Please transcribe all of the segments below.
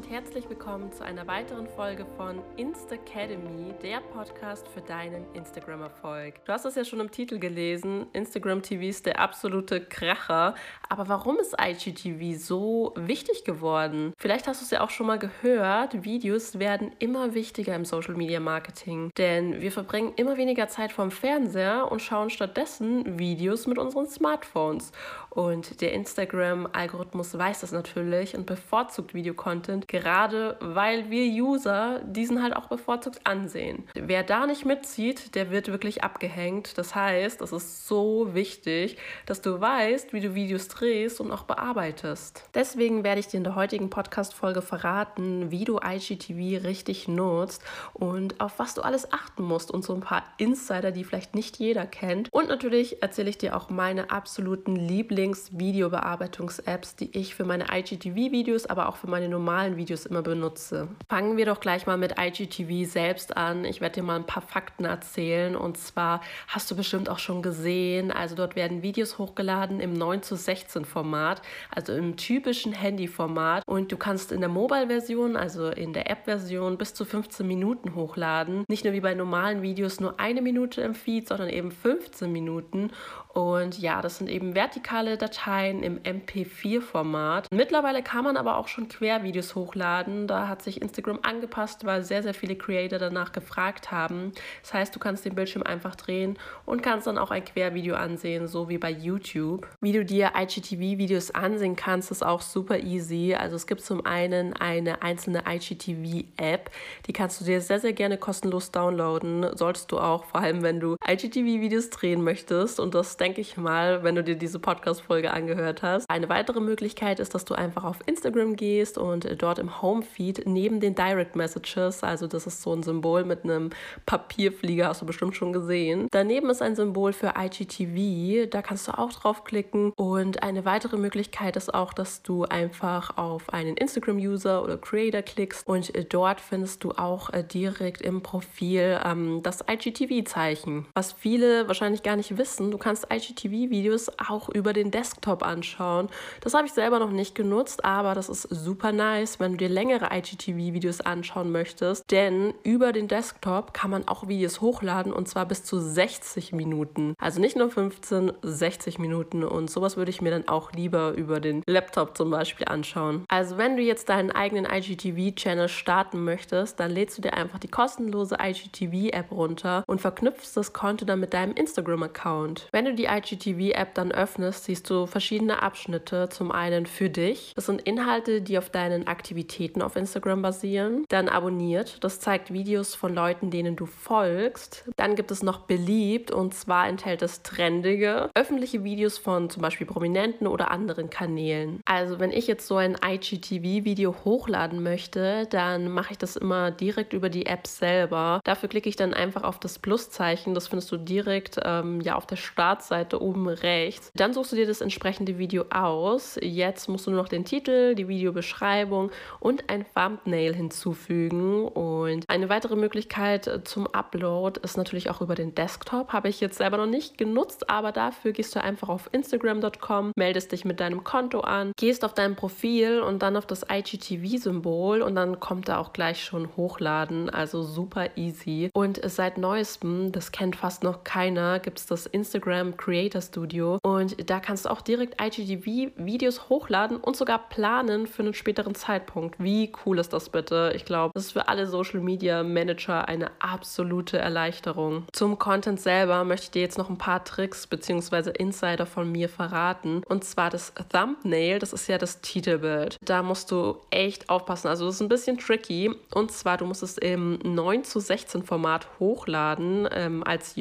und herzlich willkommen zu einer weiteren Folge von Instacademy, der Podcast für deinen Instagram-Erfolg. Du hast es ja schon im Titel gelesen, Instagram TV ist der absolute Kracher. Aber warum ist IGTV so wichtig geworden? Vielleicht hast du es ja auch schon mal gehört, Videos werden immer wichtiger im Social-Media-Marketing. Denn wir verbringen immer weniger Zeit vorm Fernseher und schauen stattdessen Videos mit unseren Smartphones. Und der Instagram-Algorithmus weiß das natürlich und bevorzugt Videocontent, gerade weil wir User diesen halt auch bevorzugt ansehen. Wer da nicht mitzieht, der wird wirklich abgehängt. Das heißt, es ist so wichtig, dass du weißt, wie du Videos drehst und auch bearbeitest. Deswegen werde ich dir in der heutigen Podcast-Folge verraten, wie du IGTV richtig nutzt und auf was du alles achten musst und so ein paar Insider, die vielleicht nicht jeder kennt. Und natürlich erzähle ich dir auch meine absoluten Lieblings Lieblings-Videobearbeitungs-Apps, die ich für meine IGTV-Videos, aber auch für meine normalen Videos immer benutze. Fangen wir doch gleich mal mit IGTV selbst an. Ich werde dir mal ein paar Fakten erzählen. Und zwar hast du bestimmt auch schon gesehen, also dort werden Videos hochgeladen im 9 zu 16 Format, also im typischen Handy-Format. Und du kannst in der Mobile-Version, also in der App-Version, bis zu 15 Minuten hochladen. Nicht nur wie bei normalen Videos nur eine Minute im Feed, sondern eben 15 Minuten. Und ja, das sind eben vertikale Dateien im MP4-Format. Mittlerweile kann man aber auch schon Quervideos hochladen. Da hat sich Instagram angepasst, weil sehr, sehr viele Creator danach gefragt haben. Das heißt, du kannst den Bildschirm einfach drehen und kannst dann auch ein Quervideo ansehen, so wie bei YouTube. Wie du dir IGTV-Videos ansehen kannst, ist auch super easy. Also es gibt zum einen eine einzelne IGTV-App, die kannst du dir sehr, sehr gerne kostenlos downloaden. Solltest du auch, vor allem wenn du IGTV-Videos drehen möchtest und das denke ich mal, wenn du dir diese Podcast-Folge angehört hast. Eine weitere Möglichkeit ist, dass du einfach auf Instagram gehst und dort im Homefeed neben den Direct Messages, also das ist so ein Symbol mit einem Papierflieger, hast du bestimmt schon gesehen. Daneben ist ein Symbol für IGTV, da kannst du auch draufklicken. Und eine weitere Möglichkeit ist auch, dass du einfach auf einen Instagram-User oder Creator klickst und dort findest du auch äh, direkt im Profil ähm, das IGTV-Zeichen. Was viele wahrscheinlich gar nicht wissen, du kannst IGTV-Videos auch über den Desktop anschauen. Das habe ich selber noch nicht genutzt, aber das ist super nice, wenn du dir längere IGTV-Videos anschauen möchtest. Denn über den Desktop kann man auch Videos hochladen und zwar bis zu 60 Minuten. Also nicht nur 15, 60 Minuten. Und sowas würde ich mir dann auch lieber über den Laptop zum Beispiel anschauen. Also wenn du jetzt deinen eigenen IGTV-Channel starten möchtest, dann lädst du dir einfach die kostenlose IGTV-App runter und verknüpfst das Konto dann mit deinem Instagram-Account. Wenn du die IGTV-App dann öffnest, siehst du verschiedene Abschnitte. Zum einen für dich. Das sind Inhalte, die auf deinen Aktivitäten auf Instagram basieren. Dann abonniert. Das zeigt Videos von Leuten, denen du folgst. Dann gibt es noch beliebt und zwar enthält es trendige, öffentliche Videos von zum Beispiel Prominenten oder anderen Kanälen. Also wenn ich jetzt so ein IGTV-Video hochladen möchte, dann mache ich das immer direkt über die App selber. Dafür klicke ich dann einfach auf das Pluszeichen. Das findest du direkt ähm, ja auf der Startseite Startseite oben rechts. Dann suchst du dir das entsprechende Video aus. Jetzt musst du nur noch den Titel, die Videobeschreibung und ein Thumbnail hinzufügen. Und eine weitere Möglichkeit zum Upload ist natürlich auch über den Desktop. Habe ich jetzt selber noch nicht genutzt, aber dafür gehst du einfach auf instagram.com, meldest dich mit deinem Konto an, gehst auf dein Profil und dann auf das IGTV-Symbol und dann kommt da auch gleich schon hochladen. Also super easy. Und seit neuestem, das kennt fast noch keiner, gibt es das Instagram Creator Studio und da kannst du auch direkt IGTV-Videos hochladen und sogar planen für einen späteren Zeitpunkt. Wie cool ist das bitte? Ich glaube, das ist für alle Social Media Manager eine absolute Erleichterung. Zum Content selber möchte ich dir jetzt noch ein paar Tricks bzw. Insider von mir verraten. Und zwar das Thumbnail, das ist ja das Titelbild. Da musst du echt aufpassen. Also das ist ein bisschen tricky. Und zwar, du musst es im 9 zu 16 Format hochladen ähm, als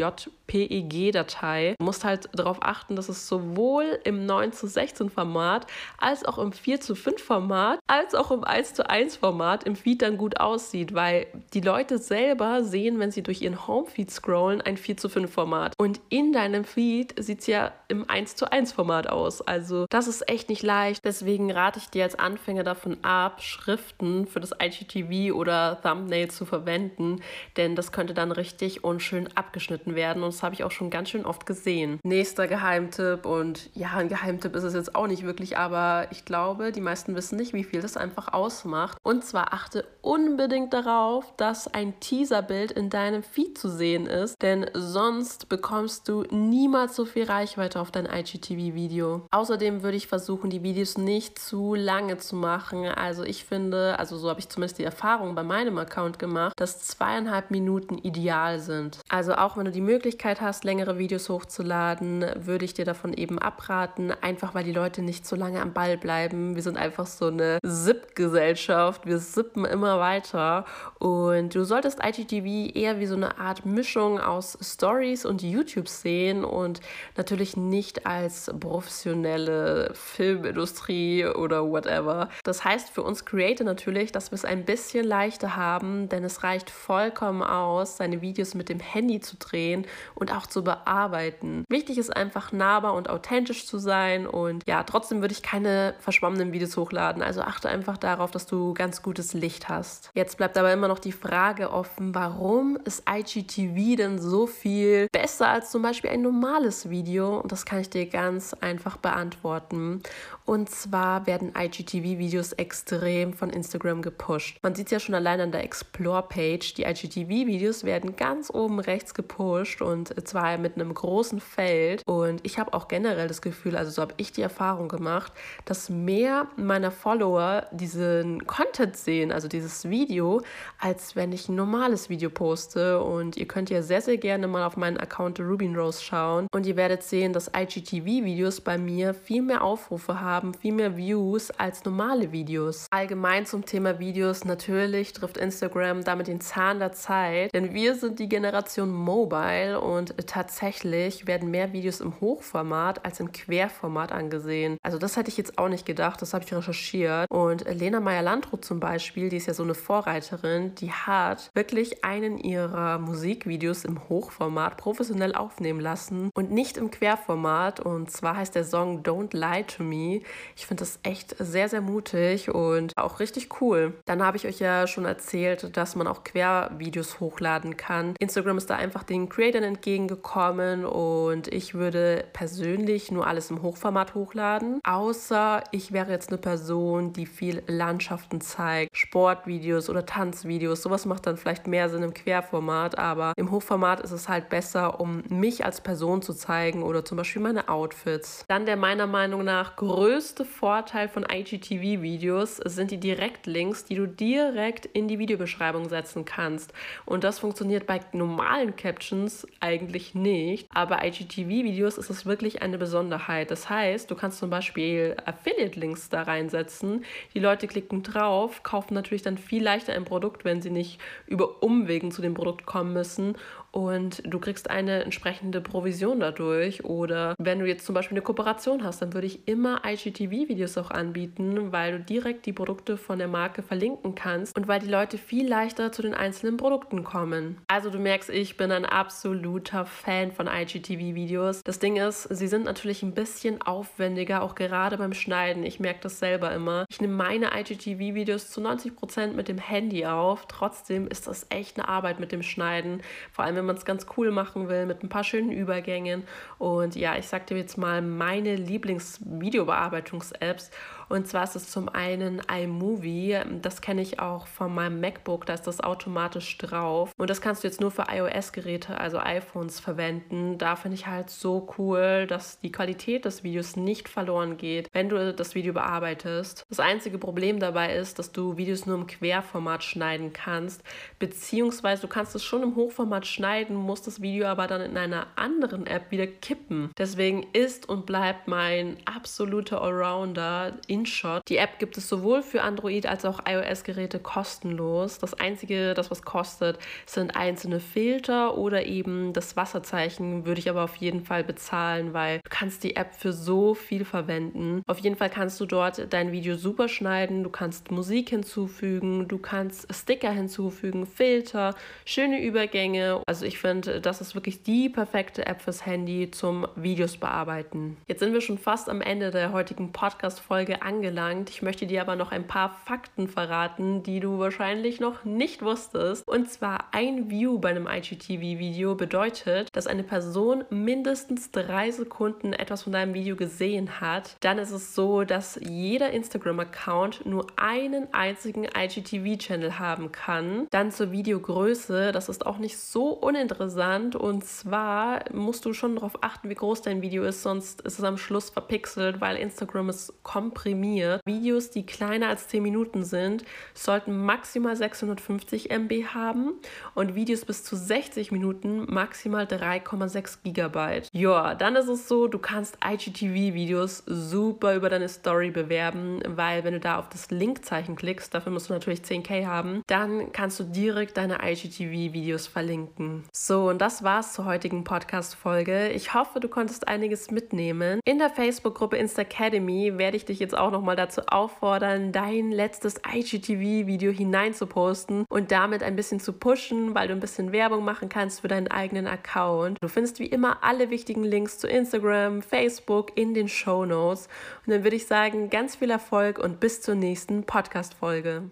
JPEG-Datei. Du musst halt halt darauf achten, dass es sowohl im 9 zu 16 Format als auch im 4 zu 5 Format als auch im 1 zu 1 Format im Feed dann gut aussieht, weil die Leute selber sehen, wenn sie durch ihren Homefeed scrollen, ein 4 zu 5 Format. Und in deinem Feed sieht es ja im 1 zu 1 Format aus. Also das ist echt nicht leicht. Deswegen rate ich dir als Anfänger davon ab, Schriften für das IGTV oder Thumbnail zu verwenden, denn das könnte dann richtig unschön abgeschnitten werden und das habe ich auch schon ganz schön oft gesehen. Nächster Geheimtipp und ja, ein Geheimtipp ist es jetzt auch nicht wirklich, aber ich glaube, die meisten wissen nicht, wie viel das einfach ausmacht. Und zwar achte unbedingt darauf, dass ein Teaserbild in deinem Feed zu sehen ist, denn sonst bekommst du niemals so viel Reichweite auf dein IGTV-Video. Außerdem würde ich versuchen, die Videos nicht zu lange zu machen. Also ich finde, also so habe ich zumindest die Erfahrung bei meinem Account gemacht, dass zweieinhalb Minuten ideal sind. Also auch wenn du die Möglichkeit hast, längere Videos hochzuladen, würde ich dir davon eben abraten, einfach weil die Leute nicht so lange am Ball bleiben. Wir sind einfach so eine Zip-Gesellschaft. Wir sippen immer weiter und du solltest IGTV eher wie so eine Art Mischung aus Stories und YouTube sehen und natürlich nicht als professionelle Filmindustrie oder whatever. Das heißt für uns Creator natürlich, dass wir es ein bisschen leichter haben, denn es reicht vollkommen aus, seine Videos mit dem Handy zu drehen und auch zu bearbeiten. Wichtig ist einfach nahbar und authentisch zu sein und ja, trotzdem würde ich keine verschwommenen Videos hochladen. Also achte einfach darauf, dass du ganz gutes Licht hast. Jetzt bleibt aber immer noch die Frage offen, warum ist IGTV denn so viel besser als zum Beispiel ein normales Video? Und das kann ich dir ganz einfach beantworten. Und zwar werden IGTV-Videos extrem von Instagram gepusht. Man sieht es ja schon allein an der Explore-Page. Die IGTV-Videos werden ganz oben rechts gepusht und zwar mit einem großen Feld. Und ich habe auch generell das Gefühl, also so habe ich die Erfahrung gemacht, dass mehr meiner Follower diesen Content sehen, also dieses Video, als wenn ich ein normales Video poste. Und ihr könnt ja sehr, sehr gerne mal auf meinen Account Rubin Rose schauen. Und ihr werdet sehen, dass IGTV-Videos bei mir viel mehr Aufrufe haben, viel mehr Views als normale Videos. Allgemein zum Thema Videos, natürlich trifft Instagram damit den Zahn der Zeit, denn wir sind die Generation Mobile und tatsächlich werden mehr Videos im Hochformat als im Querformat angesehen. Also das hätte ich jetzt auch nicht gedacht, das habe ich recherchiert. Und Lena Meyer-Landrut zum Beispiel, die ist ja so eine Vorreiterin, die hat wirklich einen ihrer Musikvideos im Hochformat professionell aufnehmen lassen und nicht im Querformat. Und zwar heißt der Song Don't Lie to Me. Ich finde das echt sehr, sehr mutig und auch richtig cool. Dann habe ich euch ja schon erzählt, dass man auch Quervideos hochladen kann. Instagram ist da einfach den Creatern entgegengekommen und ich würde persönlich nur alles im Hochformat hochladen. Außer ich wäre jetzt eine Person, die viel Landschaften zeigt, Sportvideos oder Tanzvideos. Sowas macht dann vielleicht mehr Sinn im Querformat, aber im Hochformat ist es halt besser, um mich als Person zu zeigen oder zum Beispiel meine Outfits. Dann der meiner Meinung nach größte Vorteil von IGTV-Videos sind die Direktlinks, die du direkt in die Videobeschreibung setzen kannst. Und das funktioniert bei normalen Captions eigentlich nicht, aber IGTV-Videos ist es wirklich eine Besonderheit. Das heißt, du kannst zum Beispiel Affiliate-Links da reinsetzen. Die Leute klicken drauf, kaufen natürlich dann viel leichter ein Produkt, wenn sie nicht über Umwegen zu dem Produkt kommen müssen und du kriegst eine entsprechende Provision dadurch. Oder wenn du jetzt zum Beispiel eine Kooperation hast, dann würde ich immer IGTV-Videos auch anbieten, weil du direkt die Produkte von der Marke verlinken kannst und weil die Leute viel leichter zu den einzelnen Produkten kommen. Also du merkst, ich bin ein absoluter Fan von IGTV-Videos. Das Ding ist, sie sind natürlich ein bisschen aufwendiger, auch gerade beim Schneiden. Ich merke das selber immer. Ich nehme meine IGTV-Videos zu 90% mit dem Handy auf. Trotzdem ist das echt eine Arbeit mit dem Schneiden. Vor allem wenn man es ganz cool machen will, mit ein paar schönen Übergängen. Und ja, ich sag dir jetzt mal meine Lieblings-Videobearbeitungs-Apps. Und zwar ist es zum einen iMovie. Das kenne ich auch von meinem MacBook. Da ist das automatisch drauf. Und das kannst du jetzt nur für iOS-Geräte, also iPhones, verwenden. Da finde ich halt so cool, dass die Qualität des Videos nicht verloren geht, wenn du das Video bearbeitest. Das einzige Problem dabei ist, dass du Videos nur im Querformat schneiden kannst, beziehungsweise du kannst es schon im Hochformat schneiden, musst das Video aber dann in einer anderen App wieder kippen. Deswegen ist und bleibt mein absoluter Allrounder in InShot. Die App gibt es sowohl für Android als auch iOS-Geräte kostenlos. Das einzige, das was kostet, sind einzelne Filter oder eben das Wasserzeichen, würde ich aber auf jeden Fall bezahlen, weil du kannst die App für so viel verwenden. Auf jeden Fall kannst du dort dein Video super schneiden, du kannst Musik hinzufügen, du kannst Sticker hinzufügen, Filter, schöne Übergänge. Also ich finde, das ist wirklich die perfekte App fürs Handy zum Videos bearbeiten. Jetzt sind wir schon fast am Ende der heutigen Podcast-Folge angelangt. Ich möchte dir aber noch ein paar Fakten verraten, die du wahrscheinlich noch nicht wusstest. Und zwar ein View bei einem IGTV-Video bedeutet, dass eine Person mindestens drei Sekunden etwas von deinem Video gesehen hat. Dann ist es so, dass jeder Instagram-Account nur einen einzigen IGTV-Channel haben kann. Dann zur Videogröße, das ist auch nicht so uninteressant. Und zwar musst du schon darauf achten, wie groß dein Video ist, sonst ist es am Schluss verpixelt, weil Instagram es komprimiert. Videos, die kleiner als 10 Minuten sind, sollten maximal 650 MB haben und Videos bis zu 60 Minuten maximal 3,6 GB. Ja, dann ist es so, du kannst IGTV-Videos super über deine Story bewerben, weil wenn du da auf das Linkzeichen klickst, dafür musst du natürlich 10k haben, dann kannst du direkt deine IGTV-Videos verlinken. So, und das war's zur heutigen Podcast-Folge. Ich hoffe, du konntest einiges mitnehmen. In der Facebook-Gruppe Instacademy werde ich dich jetzt auch nochmal dazu auffordern, dein letztes IGTV-Video hineinzuposten und damit ein bisschen zu pushen, weil du ein bisschen Werbung machen kannst für deinen eigenen Account. Du findest wie immer alle wichtigen Links zu Instagram, Facebook in den Show Notes. Und dann würde ich sagen, ganz viel Erfolg und bis zur nächsten Podcast-Folge.